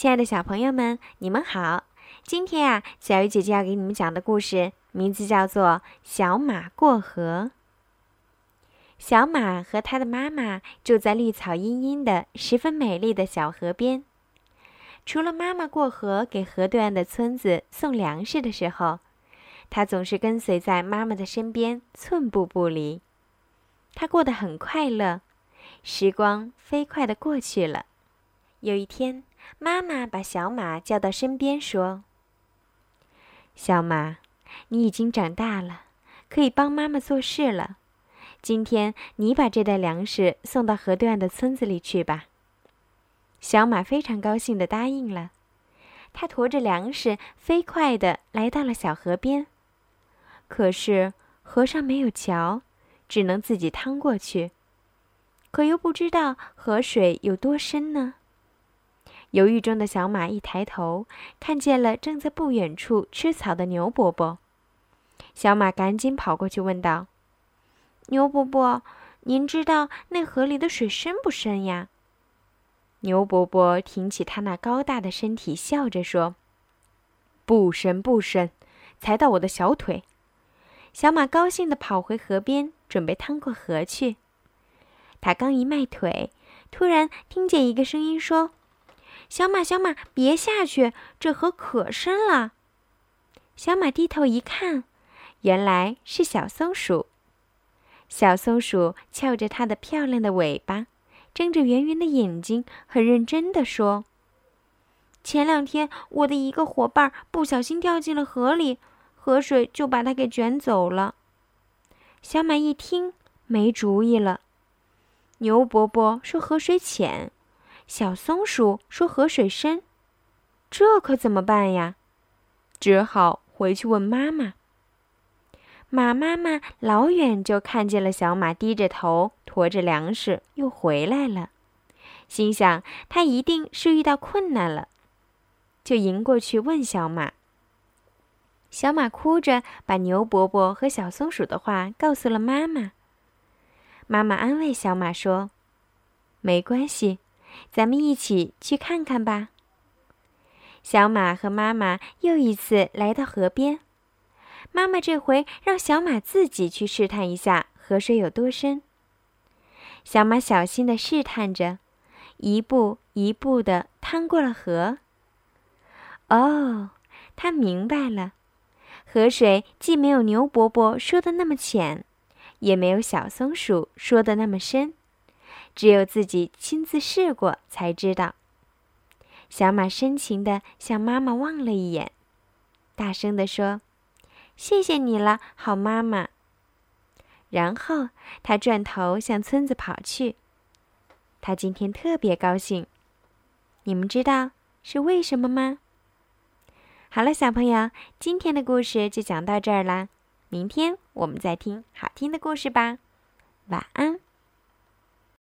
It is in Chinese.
亲爱的小朋友们，你们好！今天啊，小鱼姐姐要给你们讲的故事名字叫做《小马过河》。小马和他的妈妈住在绿草茵茵的、十分美丽的小河边。除了妈妈过河给河对岸的村子送粮食的时候，他总是跟随在妈妈的身边，寸步不离。他过得很快乐，时光飞快地过去了。有一天，妈妈把小马叫到身边，说：“小马，你已经长大了，可以帮妈妈做事了。今天你把这袋粮食送到河对岸的村子里去吧。”小马非常高兴地答应了。他驮着粮食，飞快地来到了小河边。可是河上没有桥，只能自己趟过去。可又不知道河水有多深呢？犹豫中的小马一抬头，看见了正在不远处吃草的牛伯伯。小马赶紧跑过去问道：“牛伯伯，您知道那河里的水深不深呀？”牛伯伯挺起他那高大的身体，笑着说：“不深不深，才到我的小腿。”小马高兴地跑回河边，准备趟过河去。他刚一迈腿，突然听见一个声音说。小马，小马，别下去！这河可深了。小马低头一看，原来是小松鼠。小松鼠翘着它的漂亮的尾巴，睁着圆圆的眼睛，很认真地说：“前两天，我的一个伙伴不小心掉进了河里，河水就把它给卷走了。”小马一听，没主意了。牛伯伯说：“河水浅。”小松鼠说：“河水深，这可怎么办呀？”只好回去问妈妈。马妈妈老远就看见了小马低着头驮着粮食又回来了，心想他一定是遇到困难了，就迎过去问小马。小马哭着把牛伯伯和小松鼠的话告诉了妈妈。妈妈安慰小马说：“没关系。”咱们一起去看看吧。小马和妈妈又一次来到河边，妈妈这回让小马自己去试探一下河水有多深。小马小心地试探着，一步一步地趟过了河。哦，他明白了，河水既没有牛伯伯说的那么浅，也没有小松鼠说的那么深。只有自己亲自试过才知道。小马深情地向妈妈望了一眼，大声地说：“谢谢你了，好妈妈。”然后他转头向村子跑去。他今天特别高兴，你们知道是为什么吗？好了，小朋友，今天的故事就讲到这儿啦。明天我们再听好听的故事吧。晚安。